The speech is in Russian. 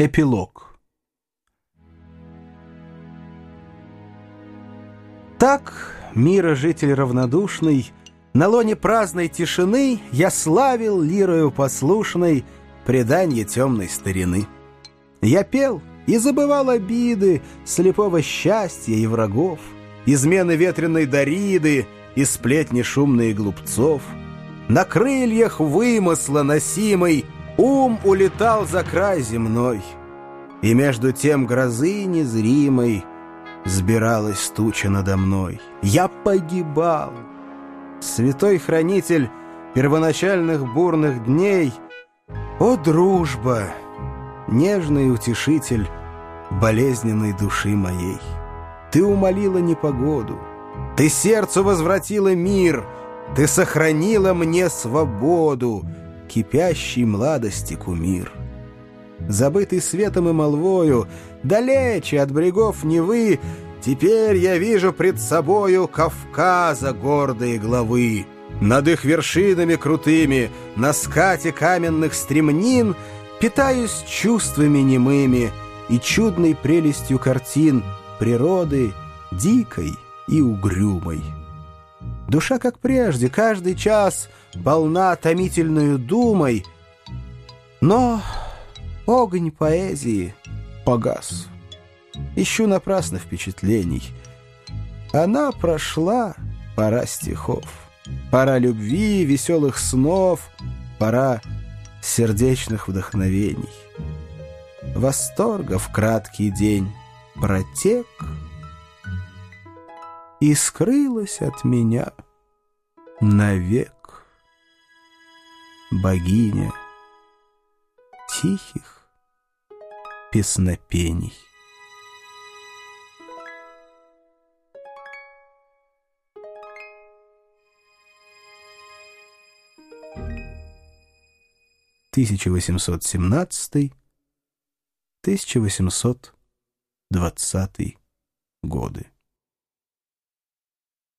Эпилог Так, мира житель равнодушный, На лоне праздной тишины Я славил лирою послушной Преданье темной старины. Я пел и забывал обиды Слепого счастья и врагов, Измены ветреной Дариды И сплетни шумные глупцов. На крыльях вымысла носимой Ум улетал за край земной, И между тем грозы незримой Сбиралась туча надо мной. Я погибал. Святой хранитель первоначальных бурных дней, О, дружба, нежный утешитель болезненной души моей! Ты умолила непогоду, Ты сердцу возвратила мир, Ты сохранила мне свободу, кипящий младости кумир. Забытый светом и молвою, далече от брегов Невы, Теперь я вижу пред собою Кавказа гордые главы. Над их вершинами крутыми, на скате каменных стремнин Питаюсь чувствами немыми и чудной прелестью картин Природы дикой и угрюмой. Душа, как прежде, каждый час полна томительную думой, но огонь поэзии погас. Ищу напрасно впечатлений. Она прошла, пора стихов, пора любви, веселых снов, пора сердечных вдохновений. Восторга в краткий день протек — и скрылась от меня навек. Богиня тихих песнопений. Тысяча восемьсот семнадцатый, тысяча восемьсот двадцатый годы.